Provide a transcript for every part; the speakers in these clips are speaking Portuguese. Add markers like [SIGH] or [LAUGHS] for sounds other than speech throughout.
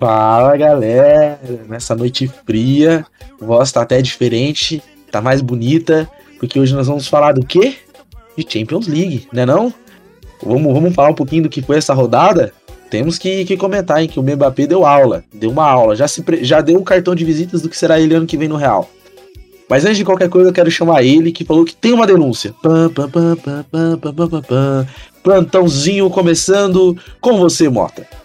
Fala galera, nessa noite fria, a voz tá até diferente, tá mais bonita, porque hoje nós vamos falar do quê? De Champions League, né não? Vamos, vamos falar um pouquinho do que foi essa rodada? Temos que, que comentar, hein, que o Mbappé deu aula, deu uma aula, já, se, já deu um cartão de visitas do que será ele ano que vem no Real. Mas antes de qualquer coisa, eu quero chamar ele, que falou que tem uma denúncia. Plantãozinho começando com você, Mota.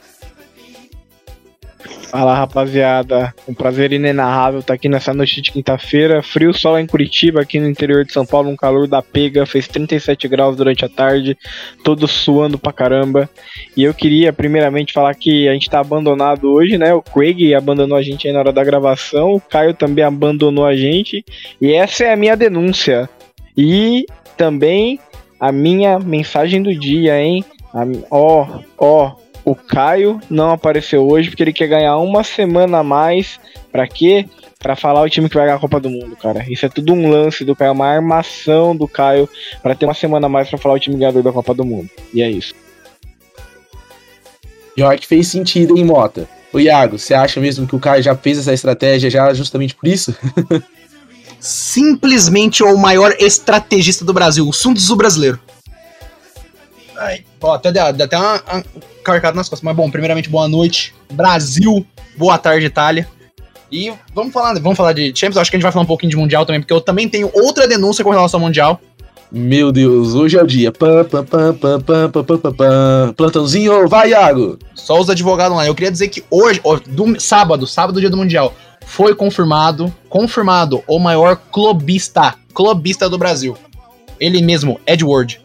Fala rapaziada, um prazer inenarrável estar aqui nessa noite de quinta-feira. Frio sol em Curitiba, aqui no interior de São Paulo, um calor da pega, fez 37 graus durante a tarde, todo suando pra caramba. E eu queria primeiramente falar que a gente tá abandonado hoje, né? O Craig abandonou a gente aí na hora da gravação, o Caio também abandonou a gente, e essa é a minha denúncia. E também a minha mensagem do dia, hein? Ó, ó, o Caio não apareceu hoje porque ele quer ganhar uma semana a mais. Pra quê? Pra falar o time que vai ganhar a Copa do Mundo, cara. Isso é tudo um lance do Caio, uma armação do Caio para ter uma semana a mais pra falar o time ganhador da Copa do Mundo. E é isso. Pior que fez sentido, hein, Mota? Ô Iago, você acha mesmo que o Caio já fez essa estratégia já justamente por isso? [LAUGHS] Simplesmente o maior estrategista do Brasil, o Sun Tzu brasileiro. Ai, ó, até, até uma, uma carcada nas costas. Mas bom, primeiramente, boa noite, Brasil. Boa tarde, Itália. E vamos falar, vamos falar de Champions. Acho que a gente vai falar um pouquinho de Mundial também, porque eu também tenho outra denúncia com relação ao Mundial. Meu Deus, hoje é o dia. Pam, pam, pam, pam, pam, pam, pam, pam. Plantãozinho, vai, Iago! Só os advogados lá. Eu queria dizer que hoje, ó, do, sábado, sábado, dia do Mundial, foi confirmado, confirmado, o maior clubista, clubista do Brasil. Ele mesmo, Edward.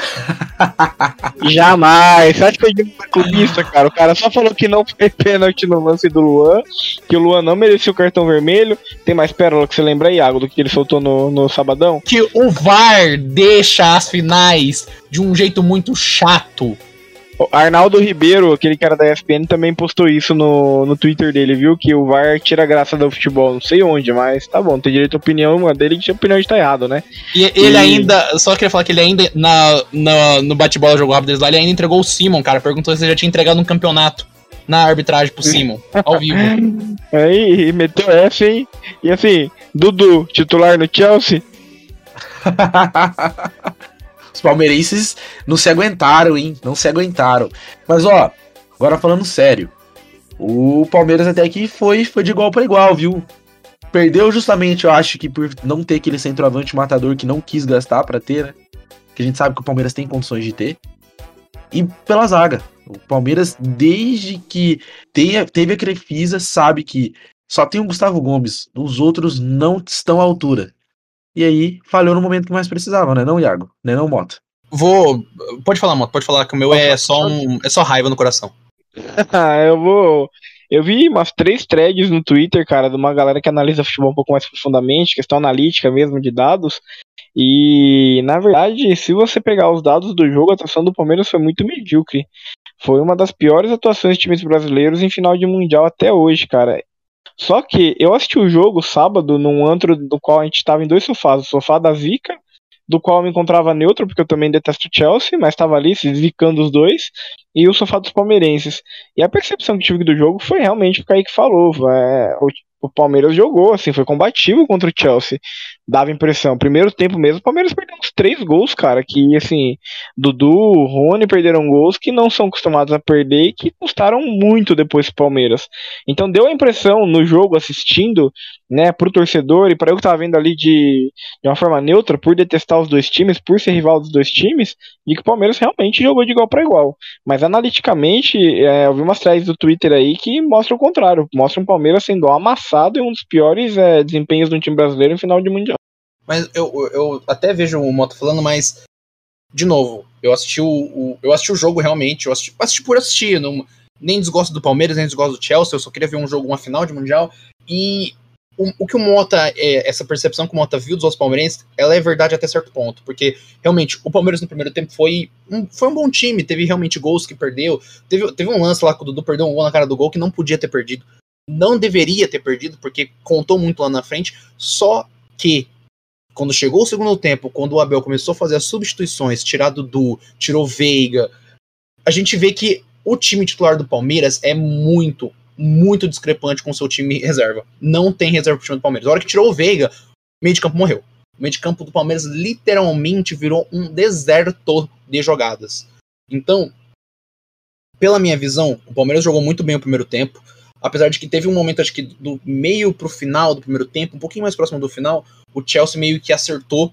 [LAUGHS] Jamais. Você acha que eu digo clubista, cara? O cara só falou que não foi pênalti no lance do Luan, que o Luan não merecia o cartão vermelho. Tem mais pérola que você lembra aí, Iago, do que ele soltou no, no sabadão? Que o VAR deixa as finais de um jeito muito chato. Arnaldo Ribeiro, aquele cara da ESPN, também postou isso no, no Twitter dele, viu? Que o VAR tira a graça do futebol. Não sei onde, mas tá bom, tem direito à opinião uma dele que a opinião está errado, né? E ele e... ainda, só queria falar que ele ainda, na, na no bate-bola jogou rápido deles lá, ele ainda entregou o Simon, cara. Perguntou se ele já tinha entregado um campeonato na arbitragem pro Simon, ao vivo. [LAUGHS] Aí, meteu essa, hein? E assim, Dudu, titular no Chelsea. [LAUGHS] Os palmeirenses não se aguentaram, hein? Não se aguentaram. Mas ó, agora falando sério. O Palmeiras até aqui foi, foi de igual para igual, viu? Perdeu justamente, eu acho que por não ter aquele centroavante matador que não quis gastar para ter, né? Que a gente sabe que o Palmeiras tem condições de ter. E pela zaga. O Palmeiras, desde que tenha, teve a Crefisa, sabe que só tem o Gustavo Gomes. Os outros não estão à altura. E aí falhou no momento que mais precisava, né, não, Iago? Né, não, Moto? Vou. Pode falar, Moto, pode falar que o meu é só um. É só raiva no coração. [LAUGHS] eu vou. Eu vi umas três threads no Twitter, cara, de uma galera que analisa futebol um pouco mais profundamente, questão analítica mesmo de dados. E, na verdade, se você pegar os dados do jogo, a atuação do Palmeiras foi muito medíocre. Foi uma das piores atuações de times brasileiros em final de Mundial até hoje, cara. Só que eu assisti o jogo sábado num antro do qual a gente estava em dois sofás. O sofá da Zica, do qual eu me encontrava neutro, porque eu também detesto o Chelsea, mas estava ali se zicando os dois, e o sofá dos palmeirenses. E a percepção que tive do jogo foi realmente o que o Kaique falou. É, o, o Palmeiras jogou, assim, foi combativo contra o Chelsea. Dava impressão. Primeiro tempo mesmo, o Palmeiras perdeu uns três gols, cara. Que, assim, Dudu, Rony perderam gols que não são acostumados a perder e que custaram muito depois pro Palmeiras. Então deu a impressão no jogo, assistindo, né, pro torcedor e para eu que tava vendo ali de, de uma forma neutra, por detestar os dois times, por ser rival dos dois times, de que o Palmeiras realmente jogou de igual para igual. Mas analiticamente, é, eu vi umas threads do Twitter aí que mostram o contrário. Mostram o Palmeiras sendo amassado e um dos piores é, desempenhos do time brasileiro em final de Mundial. Mas eu, eu até vejo o Moto falando, mas. De novo, eu assisti o, o eu assisti o jogo realmente, eu assisti, assisti por assistir, não, nem desgosto do Palmeiras, nem desgosto do Chelsea, eu só queria ver um jogo, uma final de Mundial. E o, o que o Mota, é, essa percepção que o Mota viu dos outros palmeirenses, ela é verdade até certo ponto, porque realmente o Palmeiras no primeiro tempo foi um, foi um bom time, teve realmente gols que perdeu, teve, teve um lance lá que o Dudu perdeu um gol na cara do gol que não podia ter perdido, não deveria ter perdido, porque contou muito lá na frente, só que quando chegou o segundo tempo, quando o Abel começou a fazer as substituições, tirar Dudu, tirou Veiga, a gente vê que o time titular do Palmeiras é muito, muito discrepante com o seu time reserva. Não tem reserva pro time do Palmeiras. A hora que tirou o Veiga, o meio de campo morreu. O meio de campo do Palmeiras literalmente virou um deserto de jogadas. Então, pela minha visão, o Palmeiras jogou muito bem o primeiro tempo. Apesar de que teve um momento, acho que do meio pro final do primeiro tempo, um pouquinho mais próximo do final, o Chelsea meio que acertou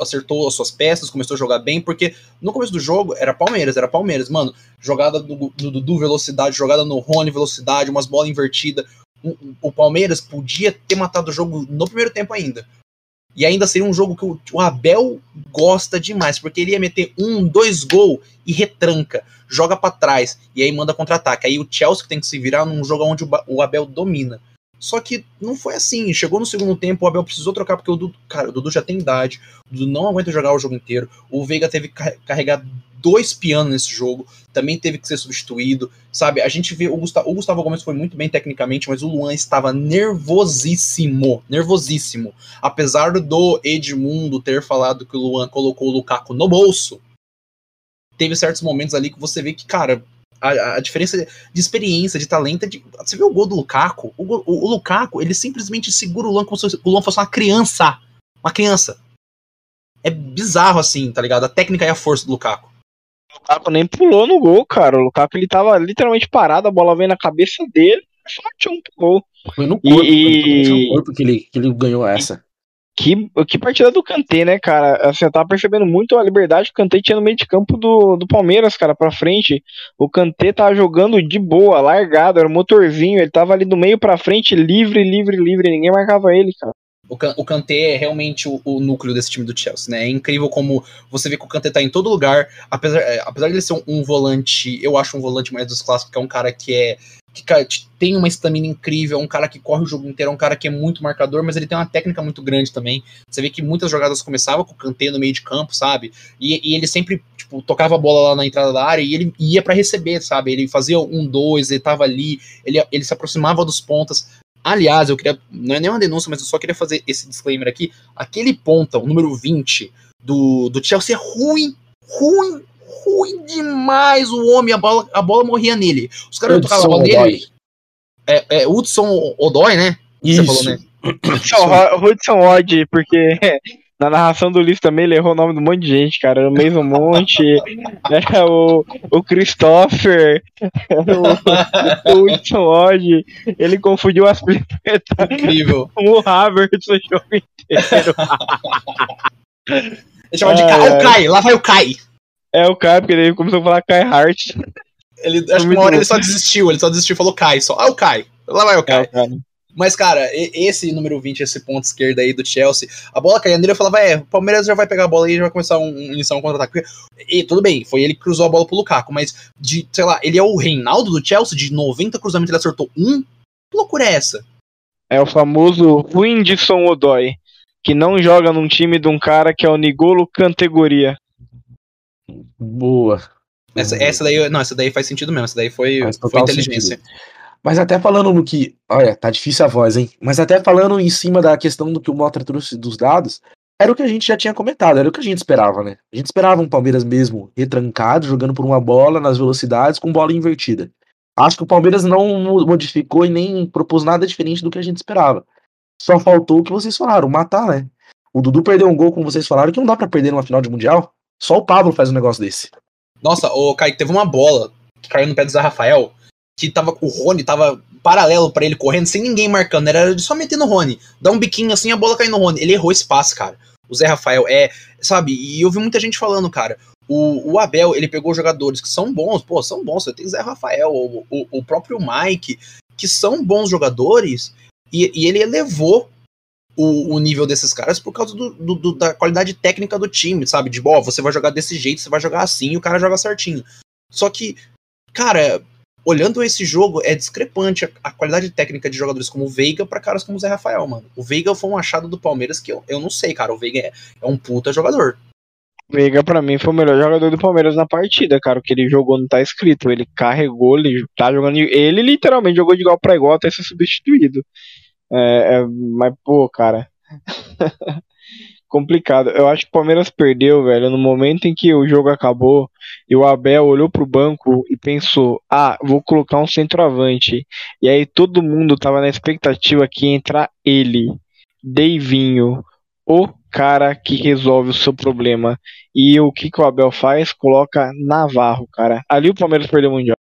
acertou as suas peças, começou a jogar bem, porque no começo do jogo era Palmeiras, era Palmeiras, mano. Jogada do Dudu, velocidade, jogada no Rony, velocidade, umas bolas invertidas. O, o, Palmeiras podia ter matado o jogo no primeiro tempo ainda. E ainda seria um jogo que o, Abel gosta demais, porque ele ia meter um, dois gol e retranca, joga para trás, e aí manda contra-ataque. Aí o Chelsea tem que se virar num jogo onde o Abel domina. Só que não foi assim. Chegou no segundo tempo, o Abel precisou trocar porque o Dudu, cara, o Dudu já tem idade, o Dudu não aguenta jogar o jogo inteiro. O Veiga teve que carregar dois pianos nesse jogo, também teve que ser substituído, sabe? A gente vê o Gustavo, o Gustavo Gomes foi muito bem tecnicamente, mas o Luan estava nervosíssimo, nervosíssimo. Apesar do Edmundo ter falado que o Luan colocou o Lukaku no bolso, teve certos momentos ali que você vê que, cara, a, a, diferença de experiência, de talento. De, você viu o gol do Lukaku? O, o, o, Lukaku, ele simplesmente segura o Luan como se o Luan fosse uma criança. Uma criança. É bizarro assim, tá ligado? A técnica e a força do Lukaku. O Lukaku nem pulou no gol, cara. O Lukaku ele tava literalmente parado, a bola veio na cabeça dele, só tinha um gol. Foi no corpo, e... foi no corpo que, ele, que ele ganhou essa. Que, que partida do Kanté, né, cara? Assim, eu tava percebendo muito a liberdade que o Kanté tinha no meio de campo do, do Palmeiras, cara, pra frente. O Kanté tava jogando de boa, largado, era um motorzinho, ele tava ali do meio pra frente, livre, livre, livre, ninguém marcava ele, cara. O, o Kanté é realmente o, o, núcleo desse time do Chelsea, né? É incrível como você vê que o Kanté tá em todo lugar, apesar, é, apesar de ele ser um, um volante, eu acho um volante mais dos clássicos, que é um cara que é que tem uma estamina incrível, é um cara que corre o jogo inteiro, é um cara que é muito marcador, mas ele tem uma técnica muito grande também. Você vê que muitas jogadas começavam com o Kanté no meio de campo, sabe? E, e ele sempre, tipo, tocava a bola lá na entrada da área e ele ia para receber, sabe? Ele fazia um, dois, ele tava ali, ele, ele se aproximava dos pontas. Aliás, eu queria, não é nem uma denúncia, mas eu só queria fazer esse disclaimer aqui. Aquele ponta, o número 20 do, do Chelsea é ruim, ruim, ruim demais o homem, a bola, a bola morria nele. Os caras tocavam a bola nele. É, é Hudson Odoi, né? Isso. Você falou, né? Hudson Odd, porque [LAUGHS] na narração do livro também ele errou o nome de um monte de gente, cara. Era o mesmo monte, [LAUGHS] era o, o Christopher, o, [LAUGHS] o Hudson Odd. Ele confundiu as pletas Incrível. com [LAUGHS] o Havertz o jogo inteiro. Ele chama de Kai. É o Kai, lá vai o Kai. É o Kai, porque ele começou a falar Kai Hart. Ele, acho que uma hora ele só desistiu, ele só desistiu e falou Kai, só. Ah, o Kai. Lá vai o Kai. É, Mas, cara, esse número 20, esse ponto esquerdo aí do Chelsea, a bola caía nele, eu falava, é, o Palmeiras já vai pegar a bola aí e já vai começar um, iniciar um contra-ataque. E tudo bem, foi ele que cruzou a bola pro Lukaku, mas de, sei lá, ele é o Reinaldo do Chelsea, de 90 cruzamentos ele acertou um? Que loucura é essa? É o famoso Windson Odoi, que não joga num time de um cara que é o Nigolo Categoria. Boa. Essa, essa daí, não, essa daí faz sentido mesmo. Essa daí foi, foi inteligência. Sentido. Mas até falando no que. Olha, tá difícil a voz, hein? Mas até falando em cima da questão do que o Mota trouxe dos dados, era o que a gente já tinha comentado, era o que a gente esperava, né? A gente esperava um Palmeiras mesmo retrancado, jogando por uma bola nas velocidades, com bola invertida. Acho que o Palmeiras não modificou e nem propôs nada diferente do que a gente esperava. Só faltou o que vocês falaram, matar, né? O Dudu perdeu um gol, como vocês falaram, que não dá para perder numa final de Mundial. Só o Pablo faz um negócio desse. Nossa, o Kaique, teve uma bola que caiu no pé do Zé Rafael, que tava o Rony tava paralelo para ele correndo, sem ninguém marcando, era só meter no Rony. Dá um biquinho assim, a bola cai no Rony. Ele errou passe, cara. O Zé Rafael é, sabe, e eu vi muita gente falando, cara, o, o Abel, ele pegou jogadores que são bons, pô, são bons, você tem o Zé Rafael, o, o, o próprio Mike, que são bons jogadores, e, e ele elevou o, o, nível desses caras por causa do, do, do, da qualidade técnica do time, sabe? De, ó, você vai jogar desse jeito, você vai jogar assim, e o cara joga certinho. Só que, cara, olhando esse jogo, é discrepante a, a qualidade técnica de jogadores como o Veiga para caras como o Zé Rafael, mano. O Veiga foi um achado do Palmeiras que eu, eu não sei, cara. O Veiga é, é um puta jogador. Veiga, pra mim, foi o melhor jogador do Palmeiras na partida, cara. O que ele jogou não tá escrito. Ele carregou, ele tá jogando. Ele literalmente jogou de igual para igual até ser substituído. É, é, mas, pô, cara. [LAUGHS] complicado. Eu acho que o Palmeiras perdeu, velho, no momento em que o jogo acabou e o Abel olhou pro banco e pensou: ah, vou colocar um centroavante. E aí todo mundo tava na expectativa que ia entrar ele, Deivinho, o cara que resolve o seu problema. E o que, que o Abel faz? Coloca Navarro, cara. Ali o Palmeiras perdeu o Mundial.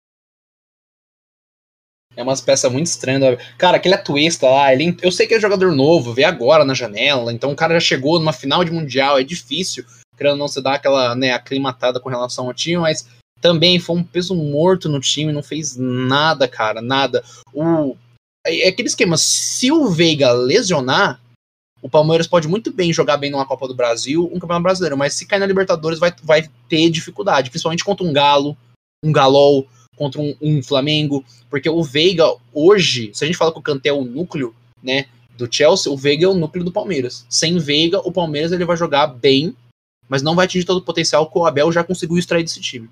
É umas peças muito estranhas. Cara, aquele Atuesta lá, ele, eu sei que é jogador novo, vê agora na janela, então o cara já chegou numa final de Mundial, é difícil, querendo não se dar aquela né, aclimatada com relação ao time, mas também foi um peso morto no time, não fez nada, cara, nada. O, é, é aquele esquema, se o Veiga lesionar, o Palmeiras pode muito bem jogar bem numa Copa do Brasil, um Campeonato Brasileiro, mas se cair na Libertadores vai, vai ter dificuldade, principalmente contra um Galo, um Galol, contra um, um, Flamengo, porque o Veiga hoje, se a gente fala que o Kanté é o núcleo, né, do Chelsea, o Veiga é o núcleo do Palmeiras. Sem Veiga, o Palmeiras ele vai jogar bem, mas não vai atingir todo o potencial que o Abel já conseguiu extrair desse time.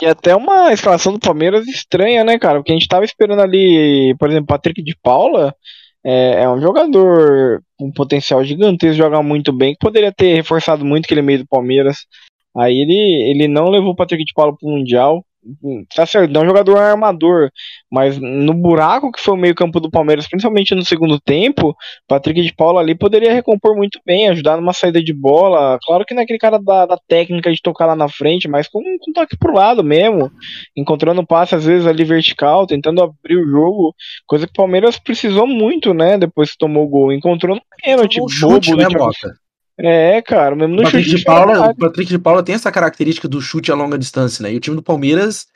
E até uma escalação do Palmeiras estranha, né, cara? Porque a gente tava esperando ali, por exemplo, Patrick de Paula, é, é um jogador com potencial gigantesco, joga muito bem, que poderia ter reforçado muito aquele meio do Palmeiras. Aí ele, ele não levou o Patrick de Paula pro Mundial tá certo, não é um jogador armador, mas no buraco que foi o meio-campo do Palmeiras, principalmente no segundo tempo, Patrick de Paula ali poderia recompor muito bem, ajudar numa saída de bola. Claro que não é aquele cara da, da técnica de tocar lá na frente, mas com um toque pro lado mesmo, encontrando passe às vezes ali vertical, tentando abrir o jogo, coisa que o Palmeiras precisou muito, né, depois que tomou o gol. Encontrou no pênalti, bobo chute, né, Mota? É, cara, mesmo no Patrick chute. De Paula, o Patrick de Paula tem essa característica do chute a longa distância, né? E o time do Palmeiras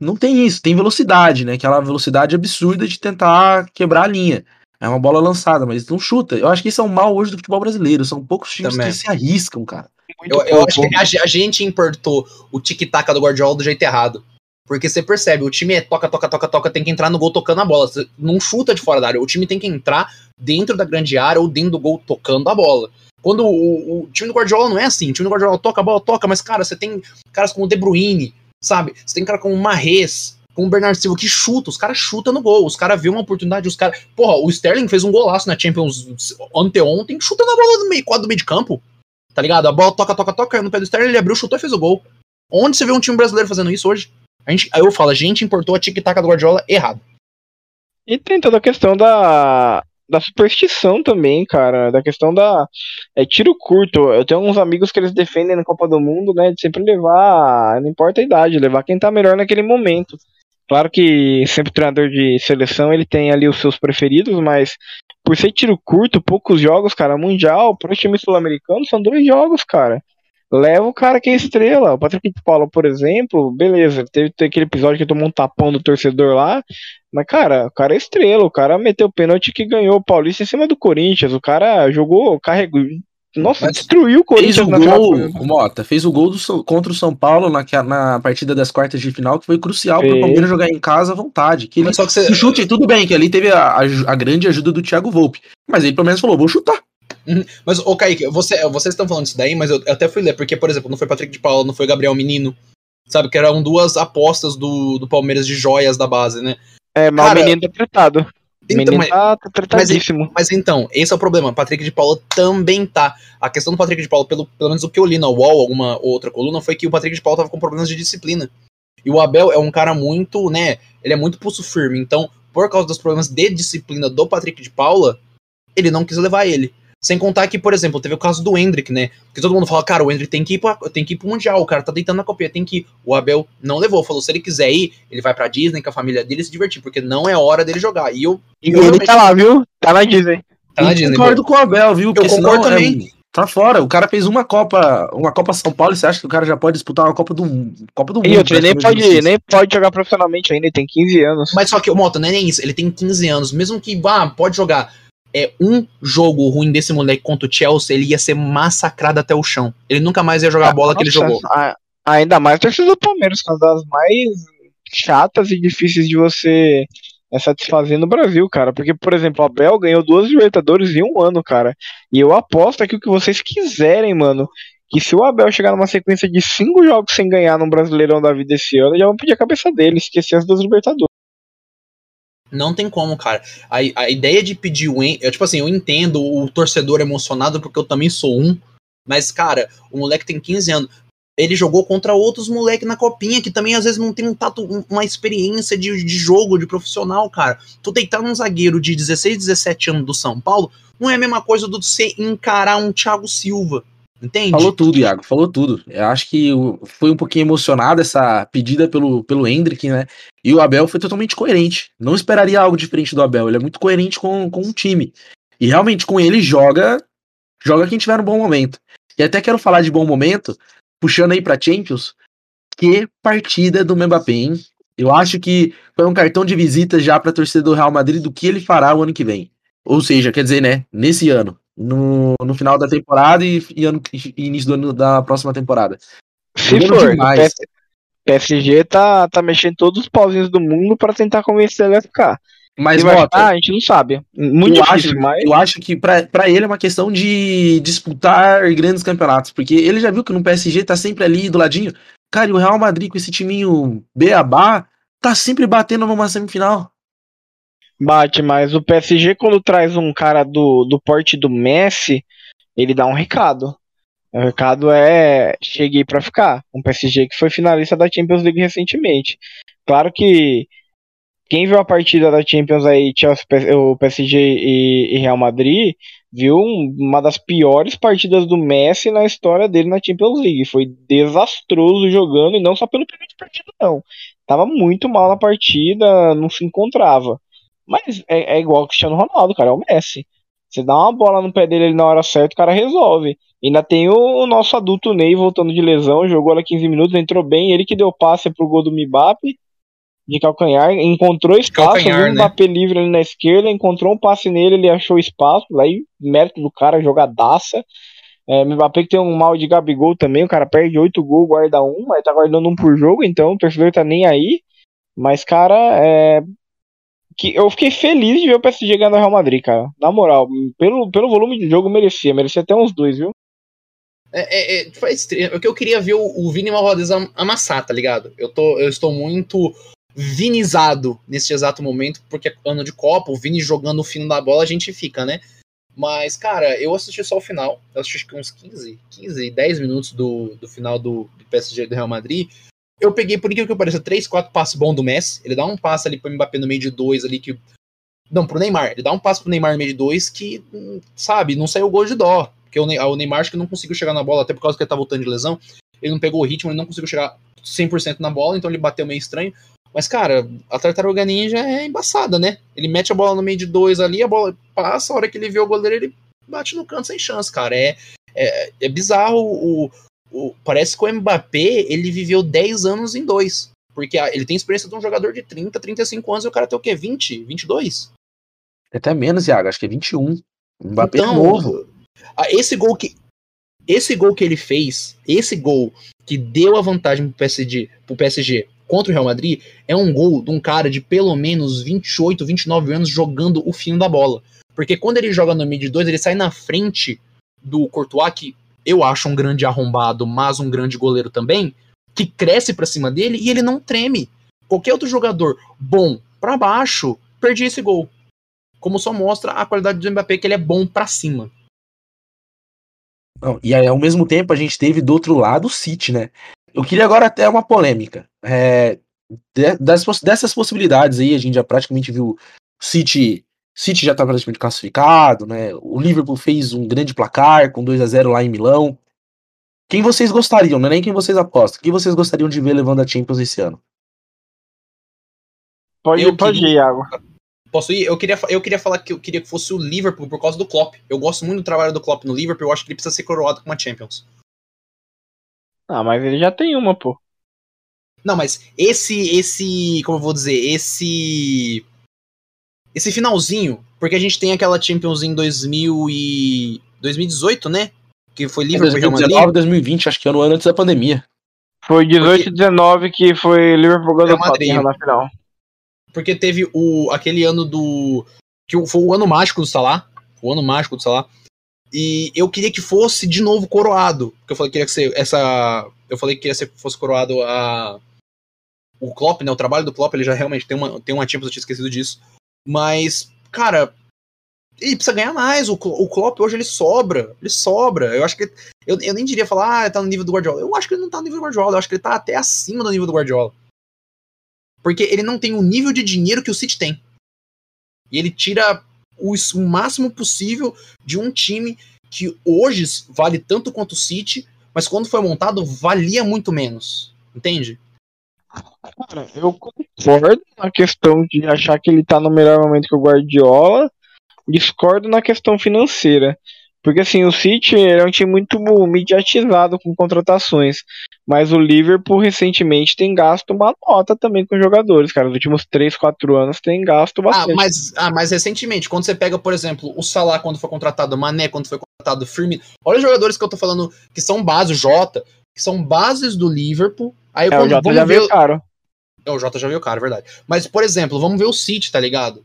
não tem isso, tem velocidade, né? Aquela velocidade absurda de tentar quebrar a linha. É uma bola lançada, mas não chuta. Eu acho que isso é um mal hoje do futebol brasileiro. São poucos times Também. que se arriscam, cara. Eu, eu, acho que a, a gente importou o tic-tac do Guardiola do jeito errado. Porque você percebe, o time é toca, toca, toca, toca, tem que entrar no gol tocando a bola. Você não chuta de fora da área. O time tem que entrar dentro da grande área ou dentro do gol tocando a bola. Quando o, o, time do Guardiola não é assim, o time do Guardiola toca a bola, toca, mas, cara, você tem caras como o De Bruyne, sabe? Você tem cara como o Marrez, como o Bernardo Silva, que chuta, os caras chutam no gol, os caras vê uma oportunidade, os caras. Porra, o Sterling fez um golaço na Champions anteontem, chutando a bola do meio quadro do meio de campo. Tá ligado? A bola toca, toca, toca, no pé do Sterling, ele abriu, chutou e fez o gol. Onde você vê um time brasileiro fazendo isso hoje? A gente, aí eu falo, a gente importou a tic-tac do Guardiola errado. E tem toda a questão da da superstição também, cara, da questão da é tiro curto. Eu tenho alguns amigos que eles defendem na Copa do Mundo, né, de sempre levar, não importa a idade, levar quem tá melhor naquele momento. Claro que sempre treinador de seleção ele tem ali os seus preferidos, mas por ser tiro curto, poucos jogos, cara, mundial, para o time sul-americano são dois jogos, cara leva o cara que é estrela. O Patrick de Paula, por exemplo, beleza, teve, teve aquele episódio que tomou um tapão do torcedor lá, mas, cara, o cara é estrela, o cara meteu o pênalti que ganhou o Paulista em cima do Corinthians, o cara jogou, carregou. Nossa, mas destruiu o Corinthians fez o gol, Mota, fez o gol do, contra o São Paulo na, na partida das quartas de final, que foi crucial para o Palmeiras jogar em casa à vontade. Que ele, só que você... O chute, tudo bem, que ali teve a, a, a grande ajuda do Thiago Volpe. Mas ele pelo menos falou: vou chutar. Uhum. Mas, ô Kaique, você, vocês estão falando isso daí, mas eu, eu, até fui ler, porque, por exemplo, não foi Patrick de Paula, não foi Gabriel Menino, sabe? Que eram duas apostas do, do Palmeiras de joias da base, né? É, mas Cara, o menino tá tratado. Então, menino mas, tá, tá tratadíssimo. Mas, mas, então, esse é o problema. Patrick de Paula também tá. A questão do Patrick de Paula, pelo, pelo menos o que eu li na UOL, alguma outra coluna, foi que o Patrick de Paula tava com problemas de disciplina. E o Abel é um cara muito, né? Ele é muito pulso firme. Então, por causa dos problemas de disciplina do Patrick de Paula, ele não quis levar ele. Sem contar que, por exemplo, teve o caso do Hendrick, né? Porque todo mundo fala, cara, o Hendrick tem que ir, pra, tem que ir pro Mundial, o cara tá deitando na copinha, tem que ir. O Abel não levou, falou, se ele quiser ir, ele vai pra Disney com a família dele se divertir, porque não é hora dele jogar. E eu. E eu ele tá lá, viu? Tá na Disney. Tá na Disney. concordo com o Abel, viu? Eu concordo é também. É... Tá fora. O cara fez uma Copa, uma Copa São Paulo e você acha que o cara já pode disputar uma Copa do, Copa do Mundo? E ele nem pode, nem pode jogar profissionalmente ainda, ele tem 15 anos. Mas só que, o Mota, não é nem isso. Ele tem 15 anos. Mesmo que, ah, pode jogar é um jogo ruim desse moleque contra o Chelsea, ele ia ser massacrado até o chão. Ele nunca mais ia jogar a bola Nossa, que ele jogou. A, ainda mais a torcida do Palmeiras, uma das mais chatas e difíceis de você é satisfazer no Brasil, cara. Porque, por exemplo, o Abel ganhou duas Libertadores em um ano, cara. E eu aposto aqui o que vocês quiserem, mano. Que se o Abel chegar numa sequência de cinco jogos sem ganhar no Brasileirão da vida esse ano, já vão pedir a cabeça dele, esquecer as duas Libertadores. Não tem como, cara. A, a ideia de pedir o. Eu, tipo assim, eu entendo o torcedor emocionado, porque eu também sou um. Mas, cara, o moleque tem 15 anos. Ele jogou contra outros moleques na copinha que também às vezes não tem um tato, uma experiência de, de jogo, de profissional, cara. Tu deitar num zagueiro de 16, 17 anos do São Paulo não é a mesma coisa do você encarar um Thiago Silva. Entende? Falou tudo, Iago, falou tudo. Eu acho que foi um pouquinho emocionado essa pedida pelo, pelo Hendrick, né? E o Abel foi totalmente coerente. Não esperaria algo diferente do Abel. Ele é muito coerente com, com o time. E realmente, com ele, joga joga quem tiver um bom momento. E até quero falar de bom momento, puxando aí pra Champions. Que partida do Mbappé, hein? Eu acho que foi um cartão de visita já pra torcida do Real Madrid do que ele fará o ano que vem. Ou seja, quer dizer, né? Nesse ano no, no final da temporada e, e, ano, e início do ano da próxima temporada. Se for, demais. PSG tá, tá mexendo todos os pauzinhos do mundo para tentar convencer ele a ficar. Mas Mota, ah, a gente não sabe. Muito eu difícil, acho, mas... Eu acho que para ele é uma questão de disputar grandes campeonatos, porque ele já viu que no PSG tá sempre ali do ladinho. Cara, e o Real Madrid com esse timinho beabá tá sempre batendo numa semifinal. Bate, mas o PSG, quando traz um cara do, do porte do Messi, ele dá um recado. O recado é: cheguei para ficar. Um PSG que foi finalista da Champions League recentemente. Claro que quem viu a partida da Champions aí, Chelsea, o PSG e, e Real Madrid, viu uma das piores partidas do Messi na história dele na Champions League. Foi desastroso jogando, e não só pelo primeiro partido, não. Tava muito mal na partida, não se encontrava. Mas é, é igual o Cristiano Ronaldo, cara, é o Messi. Você dá uma bola no pé dele na hora certa, o cara resolve. Ainda tem o, nosso adulto Ney voltando de lesão, jogou lá 15 minutos, entrou bem, ele que deu passe pro gol do Mbappe de calcanhar, encontrou espaço, calcanhar, viu o né? Mbappé livre ali na esquerda, encontrou um passe nele, ele achou espaço, aí mérito do cara, jogadaça. É, Mbappé que tem um mal de Gabigol também, o cara perde 8 gols, guarda um, mas tá guardando um por jogo, então o torcedor tá nem aí. Mas, cara, é, que eu fiquei feliz de ver o PSG ganhar no Real Madrid, cara. Na moral, pelo, pelo volume de jogo merecia, merecia até uns dois, viu? É, é, é, é que eu queria ver o, o Vini Malvadez amassar, tá ligado? Eu, tô, eu estou muito vinizado nesse exato momento, porque é ano de Copa, o Vini jogando o fino da bola, a gente fica, né? Mas, cara, eu assisti só o final. Eu assisti uns 15, 15, 10 minutos do, do final do, do PSG do Real Madrid. Eu peguei, por incrível que pareça, 3, 4 passos bons do Messi. Ele dá um passo ali pro Mbappé no meio de dois ali que. Não, pro Neymar. Ele dá um passo pro Neymar no meio de dois que, sabe, não saiu gol de dó. Porque o Neymar acho que não conseguiu chegar na bola, até por causa que ele tá voltando de lesão. Ele não pegou o ritmo, ele não conseguiu chegar 100% na bola, então ele bateu meio estranho. Mas, cara, a Tartaruga Ninja é embaçada, né? Ele mete a bola no meio de dois ali, a bola passa, a hora que ele vê o goleiro, ele bate no canto sem chance, cara. É, é, é bizarro o, o, parece que o Mbappé ele viveu 10 anos em dois. Porque ele tem experiência de um jogador de 30, 35 anos e o cara tem o quê? 20, 22? Até menos, Iago, acho que é 21. O Mbappé é então, é novo. Esse gol que esse gol que ele fez, esse gol que deu a vantagem pro PSG, pro PSG contra o Real Madrid, é um gol de um cara de pelo menos 28, 29 anos jogando o fino da bola. Porque quando ele joga no mid 2, ele sai na frente do Courtois, que eu acho um grande arrombado, mas um grande goleiro também, que cresce para cima dele e ele não treme. Qualquer outro jogador bom para baixo perdia esse gol. Como só mostra a qualidade do Mbappé, que ele é bom para cima. Não, e aí, ao mesmo tempo, a gente teve do outro lado o City, né? Eu queria agora até uma polêmica. É, dessas possibilidades aí, a gente já praticamente viu o City City já está praticamente classificado, né? O Liverpool fez um grande placar com 2 a 0 lá em Milão. Quem vocês gostariam, não é nem quem vocês apostam, quem vocês gostariam de ver levando a Champions esse ano? Pode, eu pode queria... ir, Iago. Posso ir? Eu queria, eu queria falar que eu queria que fosse o Liverpool por causa do Klopp. Eu gosto muito do trabalho do Klopp no Liverpool, eu acho que ele precisa ser coroado com uma Champions. Ah, mas ele já tem uma, pô. Não, mas esse, esse, como eu vou dizer, esse esse finalzinho, porque a gente tem aquela Champions em 2000 e 2018, né? Que foi Liverpool é, 2019, 2020, acho que ano antes da pandemia. Foi 18 e 19 que foi Liverpool ganhando Madrid na final. Porque teve o aquele ano do que foi o ano mágico do Salah, o ano mágico do Salah. E eu queria que fosse de novo coroado, porque eu falei que queria que ser essa, eu falei que queria ser fosse coroado a o Klopp, né, o trabalho do Klopp, ele já realmente tem uma tem uma Champions, eu tinha esquecido disso Mas, cara, ele precisa ganhar mais. O, o Klopp hoje ele sobra. Ele sobra. Eu acho que. Eu, eu nem diria falar, ah, tá no nível do Guardiola. Eu acho que ele não tá no nível do Guardiola. Eu acho que ele tá até acima do nível do Guardiola. Porque ele não tem o nível de dinheiro que o City tem. E ele tira o, o máximo possível de um time que hoje vale tanto quanto o City, mas quando foi montado valia muito menos. Entende? Cara, eu concordo na questão de achar que ele tá no melhor momento que o Guardiola. Discordo na questão financeira. Porque assim, o City é um time muito mediatizado com contratações. Mas o Liverpool recentemente tem gasto uma nota também com jogadores, cara. Nos últimos 3, 4 anos tem gasto bastante. Ah, mas, ah, mas recentemente, quando você pega, por exemplo, o Salah quando foi contratado, o Mané quando foi contratado, o Firmino. Olha os jogadores que eu tô falando que são bases, o Jota, que são bases do Liverpool. Aí é, quando, o Jota já veio caro. É, o Jota já veio caro, verdade. Mas, por exemplo, vamos ver o City, tá ligado?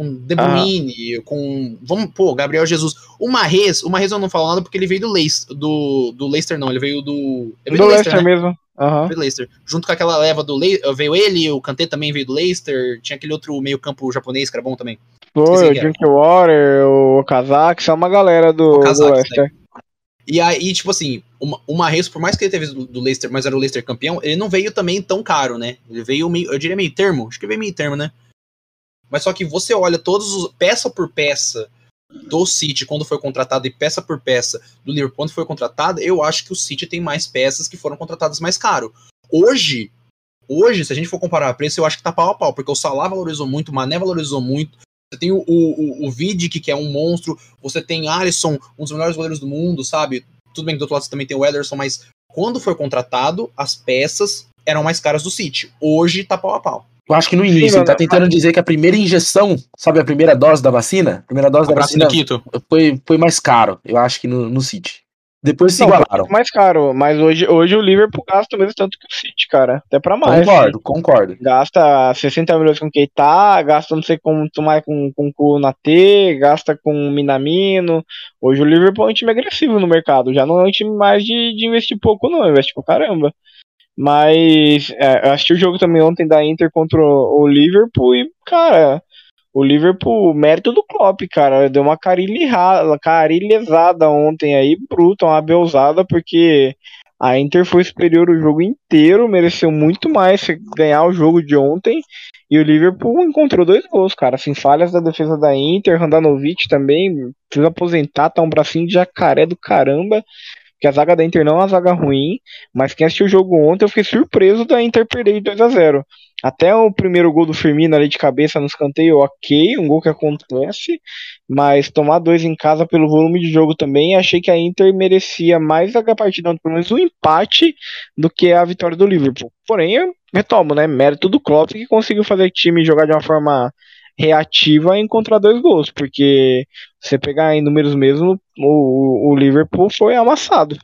Com De Bruyne, ah. com. Vamos, pô, Gabriel Jesus. O Marrez, o Marrez eu não falo nada porque ele veio do Leicester. Do, do Leicester, não, ele veio do. Ele veio do, do Leicester, Leicester né? mesmo. Uhum. Do Leicester. Junto com aquela leva do Leicester. Veio ele, o Kanté também veio do Leicester. Tinha aquele outro meio-campo japonês que era bom também. Foi, o Drinkwater, o Kazak, são uma galera do, Kazak, do Leicester. Né? E aí, tipo assim, o Marres, por mais que ele teve do, do Leicester, mas era o Leicester campeão, ele não veio também tão caro, né? Ele veio meio, eu diria meio termo, acho que veio meio termo, né? Mas só que você olha todos os peça por peça do City quando foi contratado e peça por peça do Liverpool quando foi contratado, eu acho que o City tem mais peças que foram contratadas mais caro. Hoje, hoje, se a gente for comparar preço, eu acho que tá pau a pau, porque o Salah valorizou muito, o Mané valorizou muito. Você tem o, o, o Vidic, que é um monstro, você tem Alisson, um dos melhores goleiros do mundo, sabe? Tudo bem que do outro lado você também tem o Ederson, mas quando foi contratado, as peças eram mais caras do City. Hoje tá pau a pau. Eu acho que no início, Sim, ele tá tentando dizer que a primeira injeção, sabe, a primeira dose da vacina? A primeira dose da vacina foi, foi mais caro, eu acho que no, no City. Depois se não, igualaram. Mais caro, mas hoje, hoje o Liverpool gasta o mesmo tanto que o City, cara. Até pra mais. Concordo, concordo. Gasta 60 milhões com Keita, gasta não sei quanto mais com, com, com o Nate, gasta com o Minamino. Hoje o Liverpool é um time agressivo no mercado. Já não é um time mais de, de investir pouco, não. Investe por caramba. Mas é, eu assisti o jogo também ontem da Inter contra o Liverpool e, cara, o Liverpool, mérito do Klopp, cara, deu uma carilhezada ontem aí, bruta, uma belzada, porque a Inter foi superior o jogo inteiro, mereceu muito mais ganhar o jogo de ontem. E o Liverpool encontrou dois gols, cara. Assim, falhas da defesa da Inter, Randanovic também, precisa aposentar, tá um bracinho de jacaré do caramba que a zaga da Inter não é uma zaga ruim, mas quem assistiu o jogo ontem eu fiquei surpreso da Inter perder de 2 a 0 Até o primeiro gol do Firmino ali de cabeça no escanteio, ok, um gol que acontece, mas tomar dois em casa pelo volume de jogo também, achei que a Inter merecia mais a partida, pelo menos um empate, do que a vitória do Liverpool. Porém, eu retomo, né? Mérito do Klopp que conseguiu fazer o time jogar de uma forma reativa a encontrar dois gols, porque você pegar em números mesmo, o, o Liverpool foi amassado.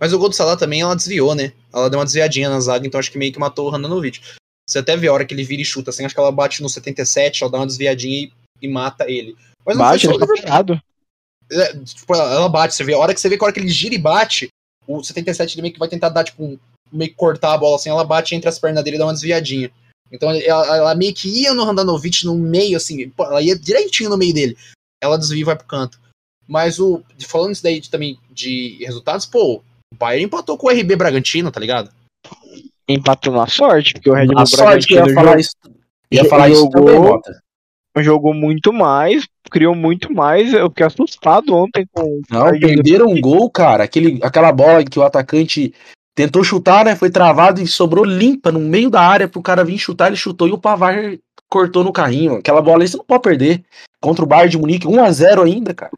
Mas o gol do Salah também ela desviou, né? Ela deu uma desviadinha na zaga, então acho que meio que matou o Randanovic. Você até vê a hora que ele vira e chuta, assim, acho que ela bate no 77, ela dá uma desviadinha e, e mata ele. Mas não bate, foi só tá é, tipo, ela bate, você vê, a hora que você vê que a hora que ele gira e bate, o 77 ele meio que vai tentar dar, tipo, um, meio que cortar a bola assim, ela bate entre as pernas dele e dá uma desviadinha. Então ela, ela, meio que ia no Randanovic no meio, assim, ela ia direitinho no meio dele. Ela desvia e vai pro canto. Mas o. Falando isso daí de, também de resultados, pô, o Bayern empatou com o RB Bragantino, tá ligado? Empatou na sorte, porque o Red Bull Bragantino ia falar isso. Ia falar jogou, isso também, Jogou muito mais, criou muito mais. Eu fiquei assustado ontem com. Não, perderam um gol, cara. Aquele, aquela bola que o atacante Tentou chutar, né? Foi travado e sobrou limpa no meio da área pro cara vir chutar. Ele chutou e o Pavar cortou no carrinho. Aquela bola aí você não pode perder. Contra o Bayern de Munique, 1x0 ainda, cara.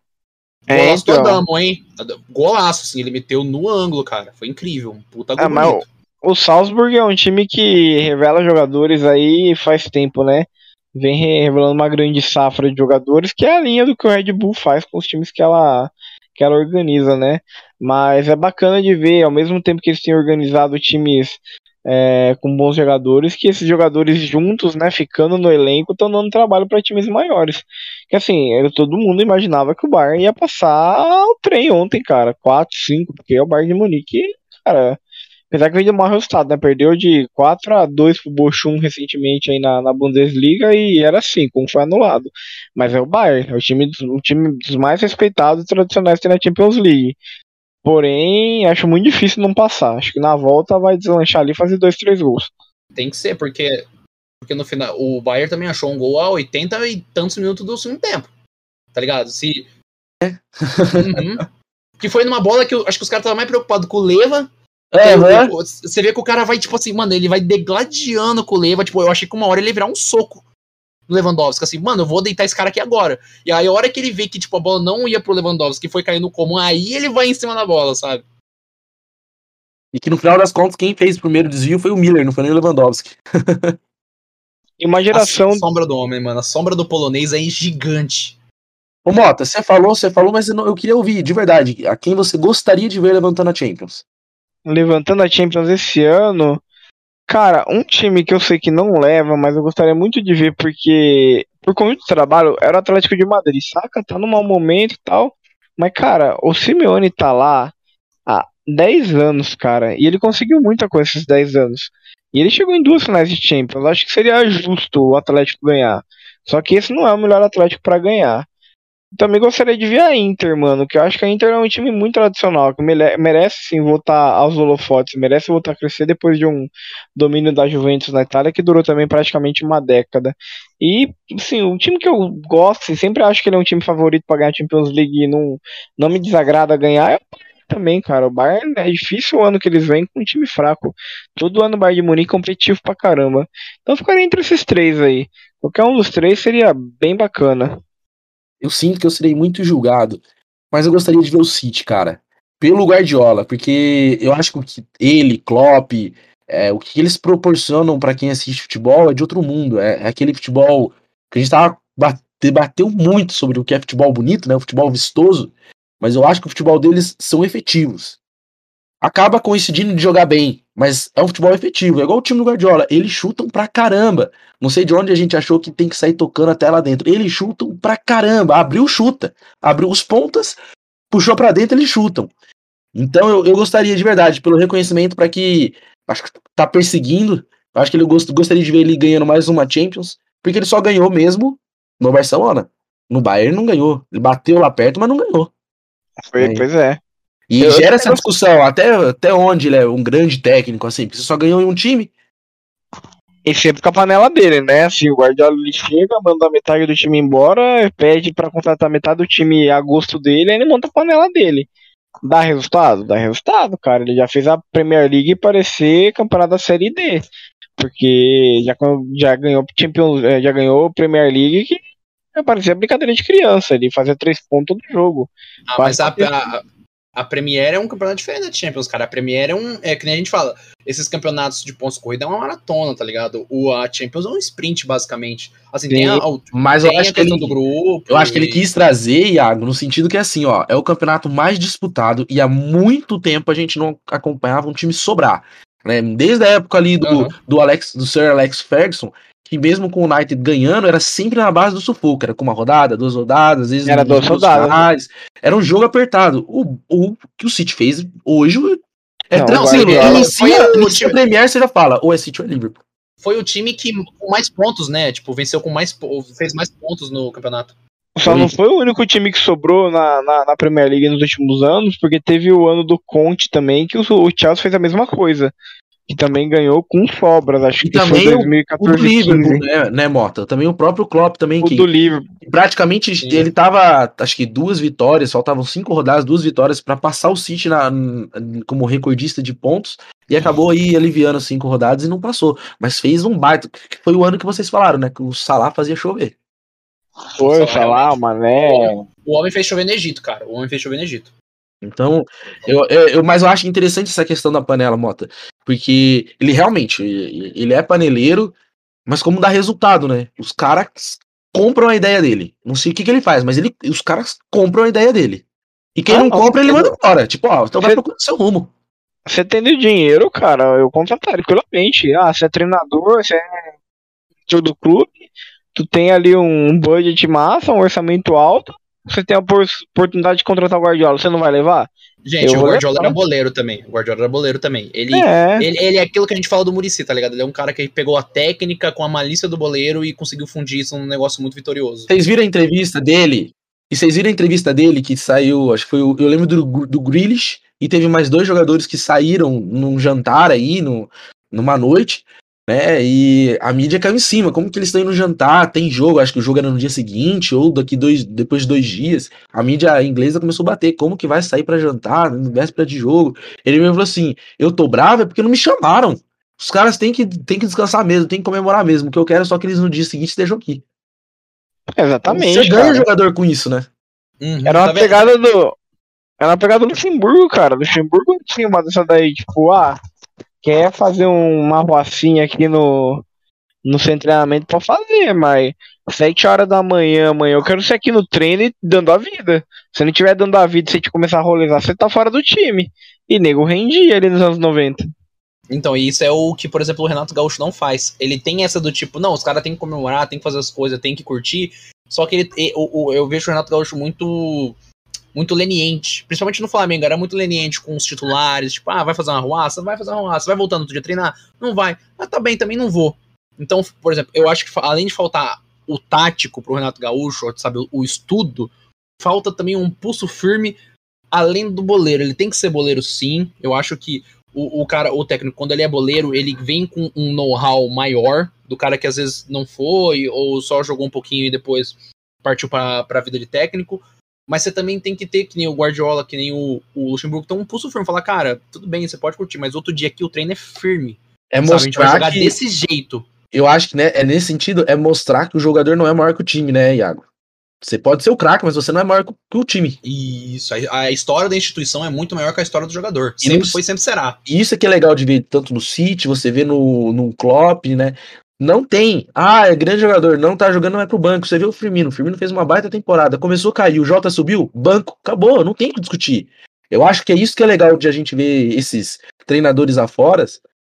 É, Golaço então... do Adamo, hein? Golaço, assim, ele meteu no ângulo, cara. Foi incrível. Um puta gol é, o, o Salzburg é um time que revela jogadores aí faz tempo, né? Vem revelando uma grande safra de jogadores, que é a linha do que o Red Bull faz com os times que ela que ela organiza, né? Mas é bacana de ver, ao mesmo tempo que eles têm organizado times é, com bons jogadores, que esses jogadores juntos, né, ficando no elenco, estão dando trabalho para times maiores. Que assim, todo mundo imaginava que o Bayern ia passar o trem ontem, cara, 4, 5, porque é o Bayern de Munique, cara. Apesar que veio de mau resultado, né? Perdeu de 4 a 2 pro Bochum recentemente aí na, na Bundesliga e era assim, como foi anulado. Mas é o Bayern, é o time, o time dos mais respeitados e tradicionais que tem na Champions League. Porém, acho muito difícil não passar. Acho que na volta vai deslanchar ali e fazer dois, três gols. Tem que ser, porque, porque no final o Bayern também achou um gol a 80 e tantos minutos do segundo tempo. Tá ligado? Se. É. Uhum. que foi numa bola que eu, acho que os caras estavam mais preocupados com o Leva É, né? Você vê que o cara vai, tipo assim, mano, ele vai degladiando com o Leva. Tipo, eu achei que uma hora ele ia virar um soco no Lewandowski. Assim, mano, eu vou deitar esse cara aqui agora. E aí, a hora que ele vê que, tipo, a bola não ia pro Lewandowski, que foi caindo comum, aí ele vai em cima da bola, sabe? E que no final das contas, quem fez o primeiro desvio foi o Miller, não foi nem o Lewandowski. [LAUGHS] E uma geração. A sombra do homem, mano. A sombra do polonês aí é gigante. Ô Mota, você falou, você falou, mas eu, não- eu queria ouvir, de verdade, a quem você gostaria de ver levantando a Champions. levantando a Champions esse ano. Cara, um time que eu sei que não leva, mas eu gostaria muito de ver porque por conta do trabalho era o Atlético de Madrid, saca? Tá num mau momento e tal. Mas, cara, o Simeone tá lá há 10 anos, cara, e ele conseguiu muita coisa esses 10 anos. E ele chegou em duas finais de Champions. Acho que seria justo o Atlético ganhar. Só que esse não é o melhor Atlético pra ganhar. Também gostaria de ver a Inter, mano, que eu acho que a Inter é um time muito tradicional, que merece sim voltar aos holofotes, merece voltar a crescer depois de um domínio da Juventus na Itália, que durou também praticamente uma década. E, sim, o time que eu gosto, assim, sempre acho que ele é um time favorito pra ganhar a Champions League e não, não me desagrada ganhar, é o também, cara. O Bayern é difícil o ano que eles vêm com um time fraco. Todo ano o Bayern de Munique é competitivo pra caramba. Então ficaria entre esses três aí. Qualquer um dos três seria bem bacana. Eu sinto que eu serei muito julgado, mas eu gostaria de ver o City, cara. Pelo Guardiola, porque eu acho que ele, Klopp, é, o que eles proporcionam pra quem assiste futebol é de outro mundo. É, é aquele futebol que a gente tava, ba- debateu muito sobre o que é futebol bonito, né? O futebol vistoso, mas eu acho que o futebol deles são efetivos. Acaba coincidindo de jogar bem, mas é um futebol efetivo. É igual o time do Guardiola. Eles chutam pra caramba. Não sei de onde a gente achou que tem que sair tocando até lá dentro. Eles chutam pra caramba. Abriu, chuta. Abriu os pontas, puxou pra dentro, eles chutam. Então eu, eu gostaria de verdade, pelo reconhecimento para que. Acho que tá perseguindo. Acho que ele gost, gostaria de ver ele ganhando mais uma Champions. Porque ele só ganhou mesmo no Barcelona. No Bayern não ganhou. Ele bateu lá perto, mas não ganhou. Foi- É. Pois é. E Eu- gera essa discussão, até, até onde ele é um grande técnico, assim, porque você só ganhou em um time. E sempre com a panela dele, né? Assim, o Guardiola ele chega, manda metade do time embora, pede pra contratar metade do time a gosto dele, aí ele monta a panela dele. Dá resultado? Dá resultado, cara. Ele já fez a Premier League parecer campeonato da Série D. Porque já, já ganhou Champions, eh, já ganhou Premier League que parecia brincadeira de criança. Ele fazia três pontos do jogo. Ah, mas a, a, a Premier é um campeonato diferente da Champions, cara. A Premier é um. É que nem a gente fala. Esses campeonatos de pontos corrida é uma maratona, tá ligado? O, a Champions é um sprint, basicamente. Assim, tem a, o- Mas eu tem a acho que ele, do grupo. eu acho que ele e- quis trazer, Iago, no sentido que assim, ó, é o campeonato mais disputado e há muito tempo a gente não acompanhava um time sobrar. Né? Desde a época ali do, Aham. do Alex, do Sir Alex Ferguson, que mesmo com o United ganhando, era sempre na base do sufoco. Era com uma rodada, duas rodadas, às vezes Era duas rodadas. finais. Era um jogo apertado. O, o que o City fez hoje é Não, tranquilo. Guardiola- Inicia, Foi o inicia Premier, você já fala, ou é City ou é Liverpool. Foi o time que com mais pontos, né? Tipo, venceu com mais. fez mais pontos no campeonato. Só não foi o único time que sobrou na, na, na Premier League nos últimos anos, porque teve o ano do Conte também, que o, o Chelsea fez a mesma coisa. Que também ganhou com sobras, acho E que também foi o- O 2014 do Liverpool, 15. né, né, Mota? Também o próprio Klopp também, O que do Liverpool. praticamente Sim. ele tava, acho que duas vitórias, faltavam cinco rodadas, duas vitórias pra passar o City na, como recordista de pontos e acabou aí aliviando cinco rodadas e não passou, mas fez um baita, que foi o ano que vocês falaram, né, que o Salah fazia chover. Foi, o Salah, o Mané. O homem fez chover no Egito, cara. O homem fez chover no Egito. Então, eu, eu, eu- mas eu acho interessante essa questão da panela, Mota, porque ele realmente, ele é paneleiro, mas como dá resultado, né? Os caras compram a ideia dele. Não sei o que, que ele faz, mas ele, os caras compram a ideia dele. E quem Ah, não não, compra, ele manda embora. Tipo, ó, então vai procurar seu rumo. Você tendo dinheiro, cara, eu contrataria tranquilamente. Ah, você é treinador, você é tio do clube, tu tem ali um budget massa, um orçamento alto, você tem a oportunidade de contratar o Guardiola, você não vai levar? Gente, eu o Guardiola era boleiro também. O Guardiola era boleiro também. Ele é. Ele, ele, é aquilo que a gente fala do Murici, tá ligado? Ele é um cara que pegou a técnica com a malícia do boleiro e conseguiu fundir isso num negócio muito vitorioso. Vocês viram a entrevista dele? E vocês viram a entrevista dele que saiu, acho que foi o, eu lembro do, do Grealish, e teve mais dois jogadores que saíram num jantar aí, no, numa noite, né? E a mídia caiu em cima. Como que eles estão indo jantar? Tem jogo, acho que o jogo era no dia seguinte ou daqui dois, depois de dois dias. A mídia inglesa começou a bater. Como que vai sair para jantar no véspera de jogo? Ele mesmo falou assim: Eu tô bravo é porque não me chamaram. Os caras têm que, têm que descansar mesmo, têm que comemorar mesmo. O que eu quero é só que eles no dia seguinte estejam aqui. Exatamente. Você ganha o jogador com isso, né? Uhum, era uma tá pegada do. Era uma pegada do Luxemburgo, cara. Luxemburgo tinha uma dessa daí, tipo, ah, quer fazer uma rocinha aqui no, no seu treinamento pra fazer, mas 7 horas da manhã, amanhã, eu quero ser aqui no treino e dando a vida. Se não tiver dando a vida, se te começar a rolezar, você tá fora do time. E nego rendia ali nos anos 90. Então, isso é o que, por exemplo, o Renato Gaúcho não faz. Ele tem essa do tipo, não, os caras têm que comemorar, tem que fazer as coisas, tem que curtir. Só que ele, eu, eu vejo o Renato Gaúcho muito muito leniente. Principalmente no Flamengo, era muito leniente com os titulares. Tipo, ah, vai fazer uma ruaça? Vai fazer uma ruaça. Vai voltando outro dia treinar? Não vai. Ah, tá bem, também não vou. Então, por exemplo, eu acho que além de faltar o tático pro Renato Gaúcho, sabe, o estudo, falta também um pulso firme além do boleiro. Ele tem que ser boleiro sim. Eu acho que o, o cara, o técnico, quando ele é boleiro, ele vem com um know-how maior do cara que às vezes não foi ou só jogou um pouquinho e depois partiu para a vida de técnico mas você também tem que ter, que nem o Guardiola, que nem o, o Luxemburgo, tem um pulso firme. Falar, cara, tudo bem, você pode curtir, mas outro dia aqui o treino é firme. É sabe? mostrar a gente vai jogar que... desse jeito. Eu acho que né, é nesse sentido, é mostrar que o jogador não é maior que o time, né, Iago? Você pode ser o craque, mas você não é maior que o time. Isso, a, a, história da instituição é muito maior que a história do jogador. Sempre foi, sempre será. Isso é que é legal de ver tanto no City, você vê no, no Klopp, né? Não tem. Ah, é grande jogador, não tá jogando, é pro banco. Você viu o Firmino. O Firmino fez uma baita temporada. Começou a cair, o Jota subiu, banco, acabou, não tem que discutir. Eu acho que é isso que é legal de a gente ver esses treinadores afora,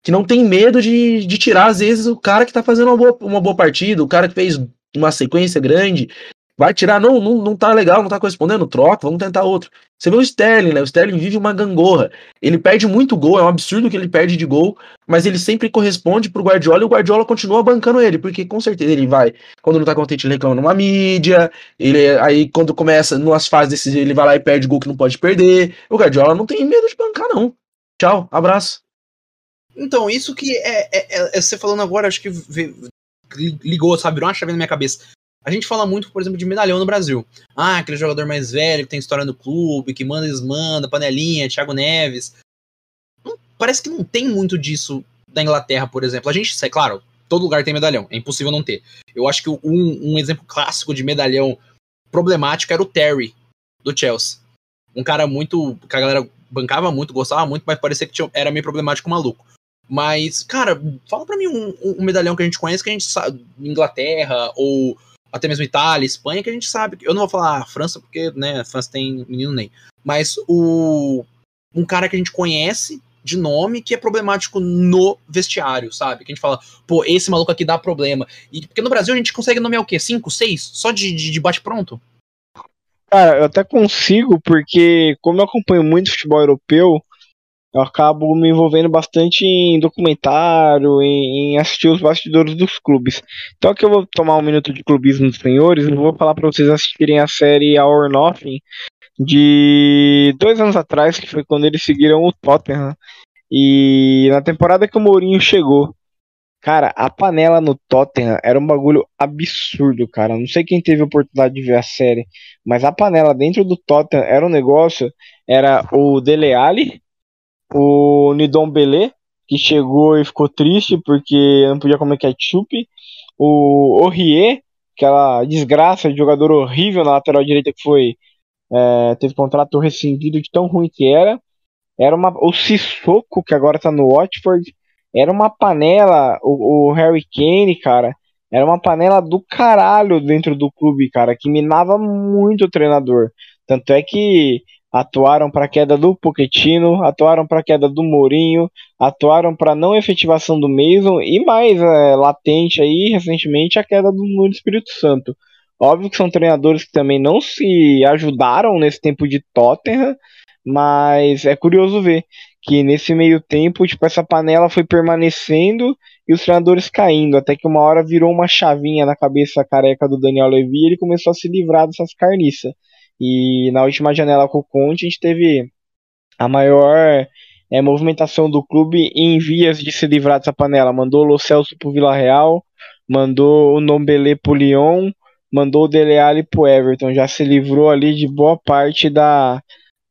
que não tem medo de, de tirar, às vezes, o cara que tá fazendo uma boa, uma boa partida, o cara que fez uma sequência grande, Vai tirar, não, não, não tá legal, não tá correspondendo, troca, vamos tentar outro. Você vê o Sterling, né? O Sterling vive uma gangorra. Ele perde muito gol, é um absurdo que ele perde de gol, mas ele sempre corresponde pro Guardiola e o Guardiola continua bancando ele, porque com certeza ele vai, quando não tá contente, ele reclama numa mídia, ele aí quando começa, nas fases desses, ele vai lá e perde gol que não pode perder. O Guardiola não tem medo de bancar, não. Tchau, abraço. Então, isso que é, é, é você falando agora, acho que ligou, sabe, virou uma chave na minha cabeça. A gente fala muito, por exemplo, de medalhão no Brasil. Ah, aquele jogador mais velho que tem história no clube, que manda e desmanda, panelinha, Thiago Neves. Parece que não tem muito disso da Inglaterra, por exemplo. A gente, é claro, todo lugar tem medalhão, é impossível não ter. Eu acho que um, um exemplo clássico de medalhão problemático era o Terry, do Chelsea. Um cara muito. que a galera bancava muito, gostava muito, mas parecia que tinha, era meio problemático maluco. Mas, cara, fala pra mim um, um, medalhão que a gente conhece, que a gente sabe, Inglaterra, ou até mesmo Itália, Espanha, que a gente sabe. Eu não vou falar França, porque, né, a França tem menino nem. Mas o um cara que a gente conhece de nome que é problemático no vestiário, sabe? Que a gente fala, pô, esse maluco aqui dá problema. E porque no Brasil a gente consegue nomear o quê? Cinco, seis? Só de, de, de bate-pronto? Cara, eu até consigo, porque como eu acompanho muito futebol europeu, eu acabo me envolvendo bastante em documentário, em, em, assistir os bastidores dos clubes. Então aqui eu vou tomar um minuto de clubismo dos senhores e vou falar para vocês assistirem a série Our Nothing de dois anos atrás, que foi quando eles seguiram o Tottenham. E na temporada que o Mourinho chegou, cara, a panela no Tottenham era um bagulho absurdo, cara. Não sei quem teve a oportunidade de ver a série, mas a panela dentro do Tottenham era um negócio, era o Dele Alli, o Nidon Belé, que chegou e ficou triste porque não podia comer ketchup, o Orrier, aquela desgraça de jogador horrível na lateral direita que foi é, teve contrato rescindido de tão ruim que era, era uma o Sissoko que agora tá no Watford, era uma panela, o, o Harry Kane, cara, era uma panela do caralho dentro do clube, cara, que minava muito o treinador. Tanto é que atuaram para a queda do Pochettino, atuaram para a queda do Mourinho, atuaram para não efetivação do Mason e mais é, latente aí recentemente a queda do Nuno Espírito Santo. Óbvio que são treinadores que também não se ajudaram nesse tempo de Tottenham, mas é curioso ver que nesse meio tempo, tipo, essa panela foi permanecendo e os treinadores caindo, até que uma hora virou uma chavinha na cabeça careca do Daniel Levy e ele começou a se livrar dessas carniças. E na última janela com o Conte, a gente teve a maior é, movimentação do clube em vias de se livrar dessa panela. Mandou o Celso pro Vila Real, mandou o Nombele pro Lyon, mandou o Dele Alli pro Everton. Já se livrou ali de boa parte da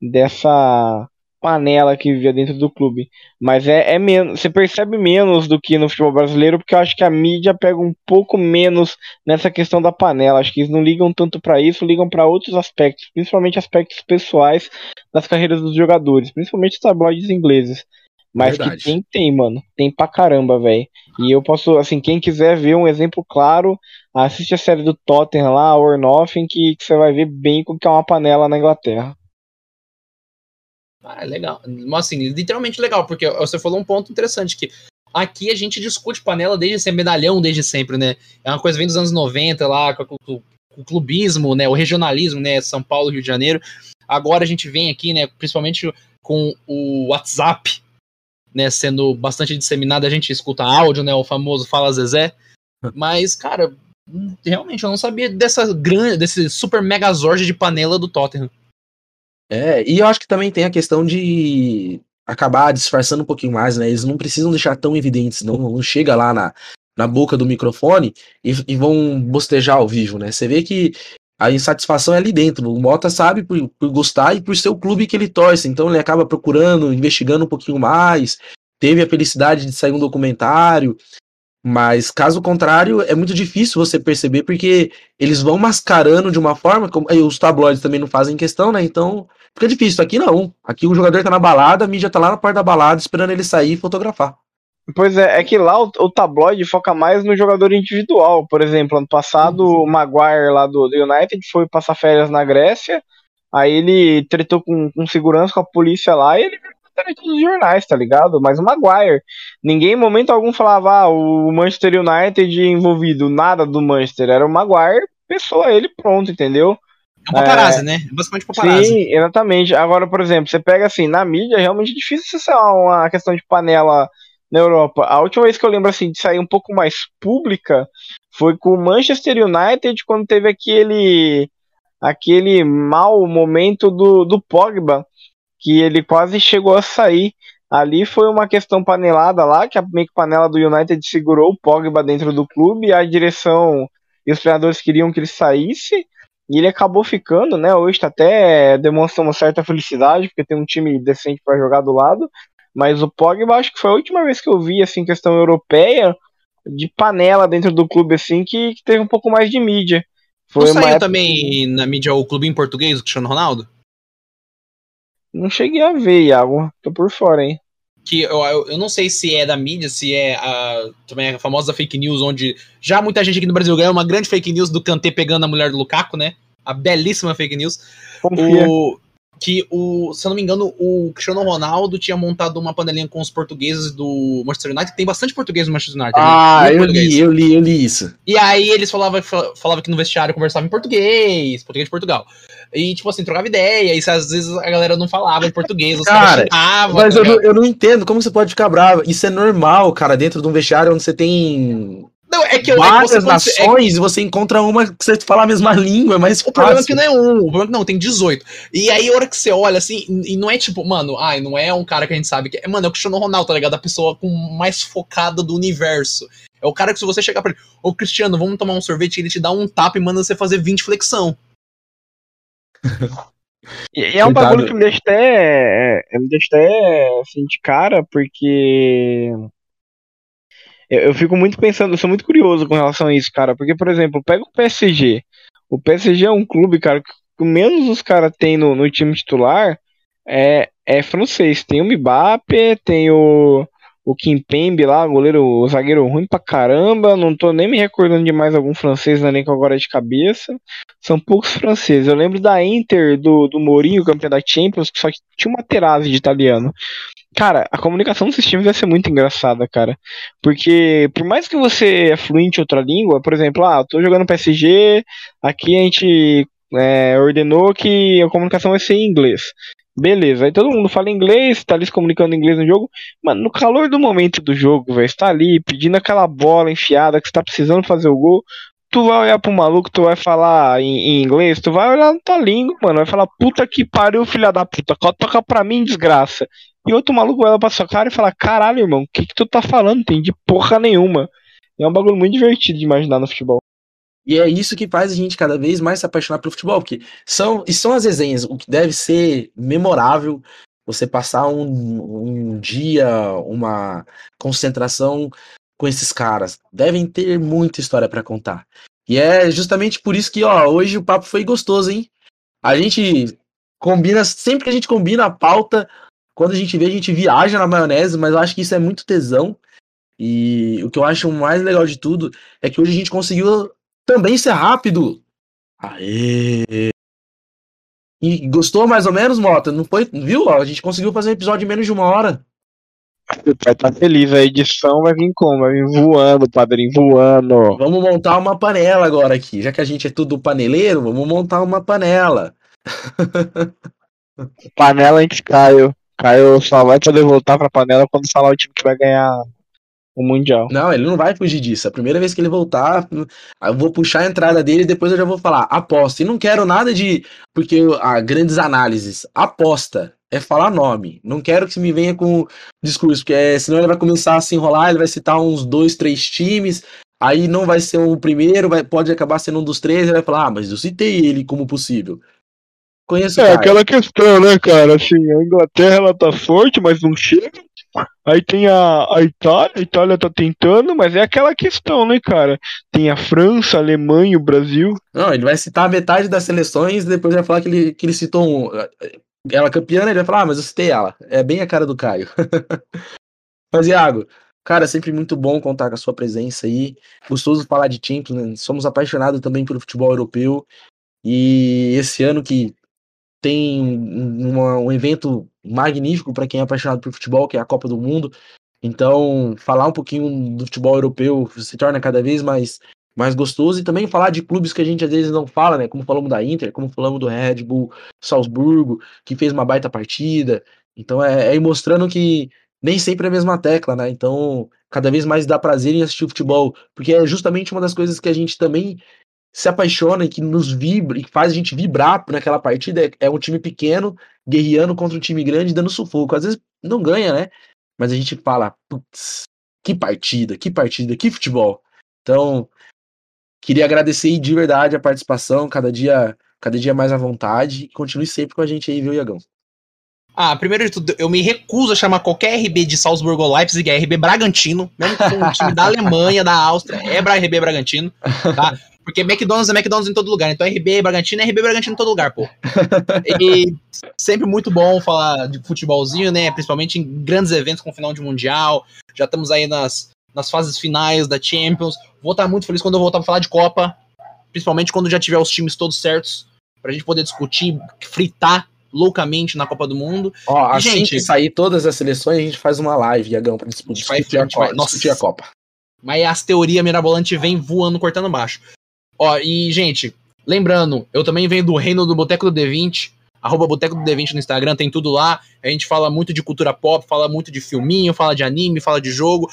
dessa panela que vivia dentro do clube. Mas é, é menos, você percebe menos do que no futebol brasileiro, porque eu acho que a mídia pega um pouco menos nessa questão da panela. Acho que eles não ligam tanto para isso, ligam para outros aspectos, principalmente aspectos pessoais das carreiras dos jogadores, principalmente os tabloides ingleses. Mas Verdade. que tem, tem, mano. Tem pra caramba, velho. E eu posso, assim, quem quiser ver um exemplo claro, assiste a série do Tottenham lá, Or Nothing, que, que você vai ver bem como que é uma panela na Inglaterra. Ah, é legal. Mas assim, literalmente legal, porque você falou um ponto interessante que aqui a gente discute panela desde sempre, medalhão desde sempre, né? É uma coisa que vem dos anos 90 lá, com, com o clubismo, né? O regionalismo, né? São Paulo, Rio de Janeiro. Agora a gente vem aqui, né? Principalmente com o WhatsApp, né? Sendo bastante disseminado, a gente escuta áudio, né? O famoso Fala Zezé. [LAUGHS] Mas, cara, realmente eu não sabia dessa grande, desse super megazord de panela do Tottenham. É, e eu acho que também tem a questão de acabar disfarçando um pouquinho mais, né? Eles não precisam deixar tão evidentes, não, não chega lá na, na boca do microfone e, e vão bostejar ao vivo, né? Você vê que a insatisfação é ali dentro. O Mota sabe por, por gostar e por ser o clube que ele torce, então ele acaba procurando, investigando um pouquinho mais. Teve a felicidade de sair um documentário, mas caso contrário, é muito difícil você perceber porque eles vão mascarando de uma forma, como aí os tabloides também não fazem questão, né? Então fica difícil. Aqui não. Aqui o jogador tá na balada, a mídia tá lá na porta da balada esperando ele sair e fotografar. Pois é, é que lá o, o tabloide foca mais no jogador individual. Por exemplo, ano passado o Maguire lá do, do United foi passar férias na Grécia, aí ele tretou com, com segurança com a polícia lá e ele direito dos jornais, tá ligado? Mas o Maguire. Ninguém em momento algum falava ah, o Manchester United envolvido, nada do Manchester. Era o Maguire, pessoa ele pronto, entendeu? É um paparazzi, é... né? É basicamente paparazzi. Sim, exatamente. Agora, por exemplo, você pega assim, na mídia, é realmente difícil ser uma questão de panela na Europa. A última vez que eu lembro assim de sair um pouco mais pública foi com o Manchester United quando teve aquele aquele mau momento do, do Pogba que ele quase chegou a sair. Ali foi uma questão panelada lá, que a meio que panela do United segurou o Pogba dentro do clube, e a direção e os treinadores queriam que ele saísse, e ele acabou ficando, né? Hoje tá até demonstra uma certa felicidade, porque tem um time decente para jogar do lado, mas o Pogba acho que foi a última vez que eu vi, assim, questão europeia, de panela dentro do clube, assim, que, que teve um pouco mais de mídia. Foi saiu época... também na mídia o clube em português, o Cristiano Ronaldo? Não cheguei a ver, Iago. Tô por fora, hein? Que eu, eu, eu não sei se é da mídia, se é a, também a famosa fake news, onde já muita gente aqui no Brasil ganhou uma grande fake news do Kanté pegando a mulher do Lukaku, né? A belíssima fake news. Confia. O, que o, se eu não me engano, o Cristiano Ronaldo tinha montado uma panelinha com os portugueses do Manchester United. Tem bastante português no Manchester United. Ah, eu li, eu li, eu li isso. E aí eles falavam, falavam que no vestiário conversavam em português, português de Portugal. E, tipo assim, trocava ideia, e às vezes a galera não falava em português, os cara, caras Mas tá eu não, eu não entendo como você pode ficar bravo. Isso é normal, cara, dentro de um vestiário onde você tem não, é que várias é que você, nações é... e você encontra uma que você fala a mesma língua, mas o problema é que não é um, o problema é que não, tem 18. E aí a hora que você olha assim, e não é tipo, mano, ai, não é um cara que a gente sabe que é, mano, é o Cristiano Ronaldo, tá ligado? A pessoa com mais focada do universo. É o cara que se você chegar pra ele, ô Cristiano, vamos tomar um sorvete, ele te dá um tapa e manda você fazer 20 flexão. E é um bagulho que me deixa até. Me deixa até assim de cara, porque eu, eu, fico muito pensando, eu sou muito curioso com relação a isso, cara. Porque, por exemplo, pega o PSG. O PSG é um clube, cara, que menos os caras têm no, no, time titular é, é francês. Tem o Mbappé, tem o, o Kimpembe lá, goleiro, o zagueiro ruim pra caramba. Não tô nem me recordando de mais algum francês na elenco agora de cabeça. São poucos franceses. Eu lembro da Inter do, do Mourinho, campeão da Champions, que só tinha uma terase de italiano. Cara, a comunicação desses times vai ser muito engraçada, cara. Porque, por mais que você é fluente em outra língua, por exemplo, ah, eu tô jogando PSG, aqui a gente é, ordenou que a comunicação vai ser em inglês. Beleza, aí todo mundo fala inglês, tá ali se comunicando em inglês no jogo, mas no calor do momento do jogo, vai estar ali pedindo aquela bola enfiada que você tá precisando fazer o gol, tu vai olhar pro maluco, tu vai falar em, em, inglês, tu vai olhar na tua língua, mano, vai falar, puta que pariu, filha da puta, toca pra mim, desgraça. E outro maluco vai olhar pra sua cara e falar, caralho, irmão, o que que tu tá falando? Tem de porra nenhuma. É um bagulho muito divertido de imaginar no futebol. E é isso que faz a gente cada vez mais se apaixonar pelo futebol, porque são, e são as resenhas, o que deve ser memorável, você passar um, um dia, uma concentração com esses caras. Devem ter muita história para contar. E é justamente por isso que, ó, hoje o papo foi gostoso, hein? A gente combina, sempre que a gente combina a pauta, quando a gente vê, a gente viaja na maionese, mas eu acho que isso é muito tesão. E o que eu acho mais legal de tudo é que hoje a gente conseguiu também ser rápido. Aê! E gostou mais ou menos, Mota? Não foi? Viu? A gente conseguiu fazer um episódio em menos de uma hora. Vai estar tá feliz, a edição vai vir como? Vai vir voando, padrinho, voando. Vamos montar uma panela agora aqui. Já que a gente é tudo paneleiro, vamos montar uma panela. [LAUGHS] panela em que Caio. Caio só vai poder voltar pra panela quando falar o time que vai ganhar o Mundial. Não, ele não vai fugir disso. A primeira vez que ele voltar, eu vou puxar a entrada dele e depois eu já vou falar aposta. E não quero nada de. Porque a grandes análises. Aposta é falar nome. Não quero que você me venha com discurso, porque é, senão ele vai começar a se enrolar, ele vai citar uns dois, três times. Aí não vai ser o primeiro, vai, pode acabar sendo um dos três, ele vai falar, ah, mas eu citei ele como possível. Conheço É aquela questão, né, cara? Assim, a Inglaterra ela tá forte, mas não chega. Aí tem a, a Itália, a Itália tá tentando, mas é aquela questão, né, cara? Tem a França, a Alemanha, o Brasil. Não, ele vai citar metade das seleções, depois vai falar que ele, que ele citou um, ela campeã, ele vai falar, ah, mas eu citei ela. É bem a cara do Caio. [LAUGHS] mas, Iago, cara, sempre muito bom contar com a sua presença aí. Gostoso falar de Champions, né? Somos apaixonados também pelo futebol europeu. E esse ano que tem uma, um evento magnífico para quem é apaixonado por futebol, que é a Copa do Mundo. Então, falar um pouquinho do futebol europeu se torna cada vez mais, mais gostoso e também falar de clubes que a gente às vezes não fala, né? Como falamos da Inter, como falamos do Red Bull Salzburgo, que fez uma baita partida. Então, é, é ir mostrando que nem sempre é a mesma tecla, né? Então, cada vez mais dá prazer em assistir o futebol, porque é justamente uma das coisas que a gente também se apaixona e que nos vibra e faz a gente vibrar naquela partida é, é um time pequeno guerreando contra um time grande dando sufoco. Às vezes não ganha, né? Mas a gente fala, putz, que partida, que partida, que futebol. Então, queria agradecer de verdade a participação, cada dia, cada dia mais à vontade. E continue sempre com a gente aí, viu, Iagão? Ah, primeiro de tudo, eu me recuso a chamar qualquer RB de Salzburgo ou Leipzig, é RB Bragantino, mesmo que for um time da [LAUGHS] Alemanha, da Áustria, é RB Bragantino, tá? Porque McDonald's é McDonald's em todo lugar. Então RB Bragantino é RB Bragantino em todo lugar, pô. [LAUGHS] e sempre muito bom falar de futebolzinho, né? Principalmente em grandes eventos com final de Mundial. Já estamos aí nas, nas fases finais da Champions. Vou estar muito feliz quando eu voltar pra falar de Copa. Principalmente quando já tiver os times todos certos. Pra gente poder discutir, fritar loucamente na Copa do Mundo. Ó, e, assim gente, que sair todas as seleções, a gente faz uma live, Iagão, pra discutir, a, discutir, a, Copa, vai, discutir a Copa. Mas as teorias mirabolantes vêm voando, cortando baixo. Ó, e, gente, lembrando, eu também venho do reino do Boteco do D20, arroba Boteco do D20 no Instagram, tem tudo lá. A gente fala muito de cultura pop, fala muito de filminho, fala de anime, fala de jogo.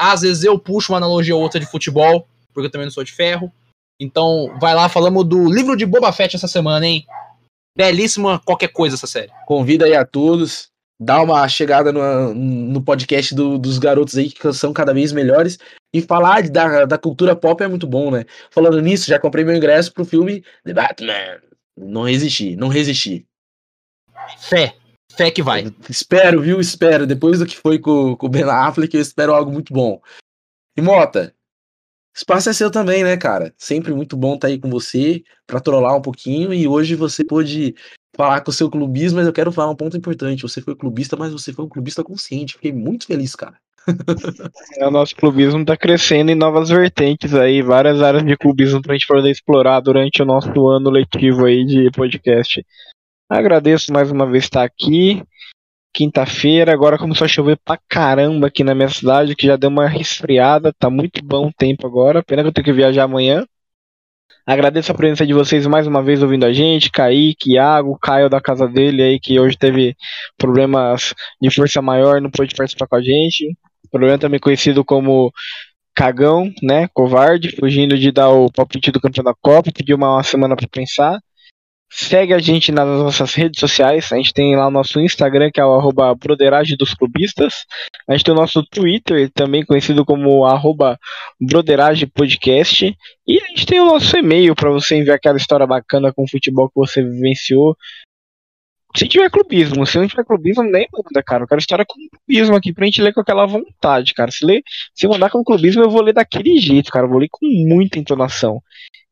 Às vezes eu puxo uma analogia ou outra de futebol, porque eu também não sou de ferro. Então, vai lá, falamos do livro de Boba Fett essa semana, hein? Belíssima qualquer coisa essa série. Convida aí a todos dar uma chegada no, no podcast do, dos garotos aí que são cada vez melhores e falar da, da cultura pop é muito bom, né? Falando nisso, já comprei meu ingresso pro filme The Batman. Não resisti, não resisti. Fé, fé que vai. Espero, viu? Espero. Depois do que foi com o Ben Affleck, eu espero algo muito bom. E Mota, espaço é seu também, né, cara? Sempre muito bom estar tá aí com você para trollar um pouquinho e hoje você pôde falar com o seu clubismo, mas eu quero falar um ponto importante. Você foi clubista, mas você foi um clubista consciente. Fiquei muito feliz, cara. é, o nosso clubismo está crescendo em novas vertentes aí, várias áreas de clubismo para a gente poder explorar durante o nosso ano letivo aí de podcast. Agradeço mais uma vez estar aqui. quinta-feira. Agora começou a chover pra caramba aqui na minha cidade, que já deu uma resfriada. Tá muito bom o tempo agora. Pena que eu tenho que viajar amanhã. Agradeço a presença de vocês mais uma vez ouvindo a gente. Kaique, Iago, Caio da casa dele aí, que hoje teve problemas de força maior, não pôde participar com a gente. Problema também conhecido como cagão, né? Covarde, fugindo de dar o palpite do campeão da Copa, pediu uma semana para pensar. Segue a gente nas nossas redes sociais. A gente tem lá o nosso Instagram, que é o arroba Broderagem dos Clubistas. A gente tem o nosso Twitter, também conhecido como arroba Broderagem Podcast. E a gente tem o nosso e-mail para você enviar aquela história bacana com o futebol que você vivenciou. Se tiver clubismo, se não tiver clubismo, nem manda, cara. Eu quero história com clubismo aqui pra gente ler com aquela vontade, cara. Se, ler, se mandar com clubismo, eu vou ler daquele jeito, cara. Eu vou ler com muita entonação.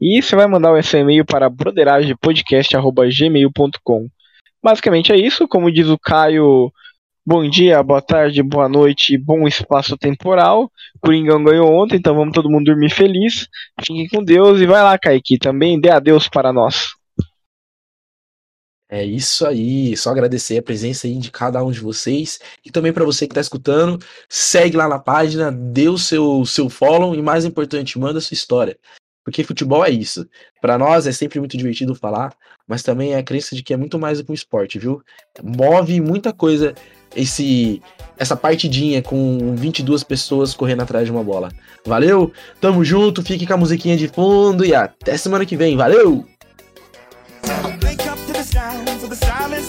E você vai mandar o seu e-mail para broderagepodcast.gmail.com. Basicamente é isso. Como diz o Caio, bom dia, boa tarde, boa noite, bom espaço temporal. Coringão ganhou ontem, então vamos todo mundo dormir feliz. Fiquem com Deus e vai lá, Kaique. Também dê adeus para nós. É isso aí, só agradecer a presença aí de cada um de vocês e também para você que está escutando, segue lá na página, dê o seu, seu follow e mais importante, manda sua história. Porque futebol é isso. Para nós é sempre muito divertido falar, mas também é a crença de que é muito mais do que um esporte, viu? Move muita coisa esse essa partidinha com 22 pessoas correndo atrás de uma bola. Valeu? Tamo junto, fique com a musiquinha de fundo e até semana que vem. Valeu!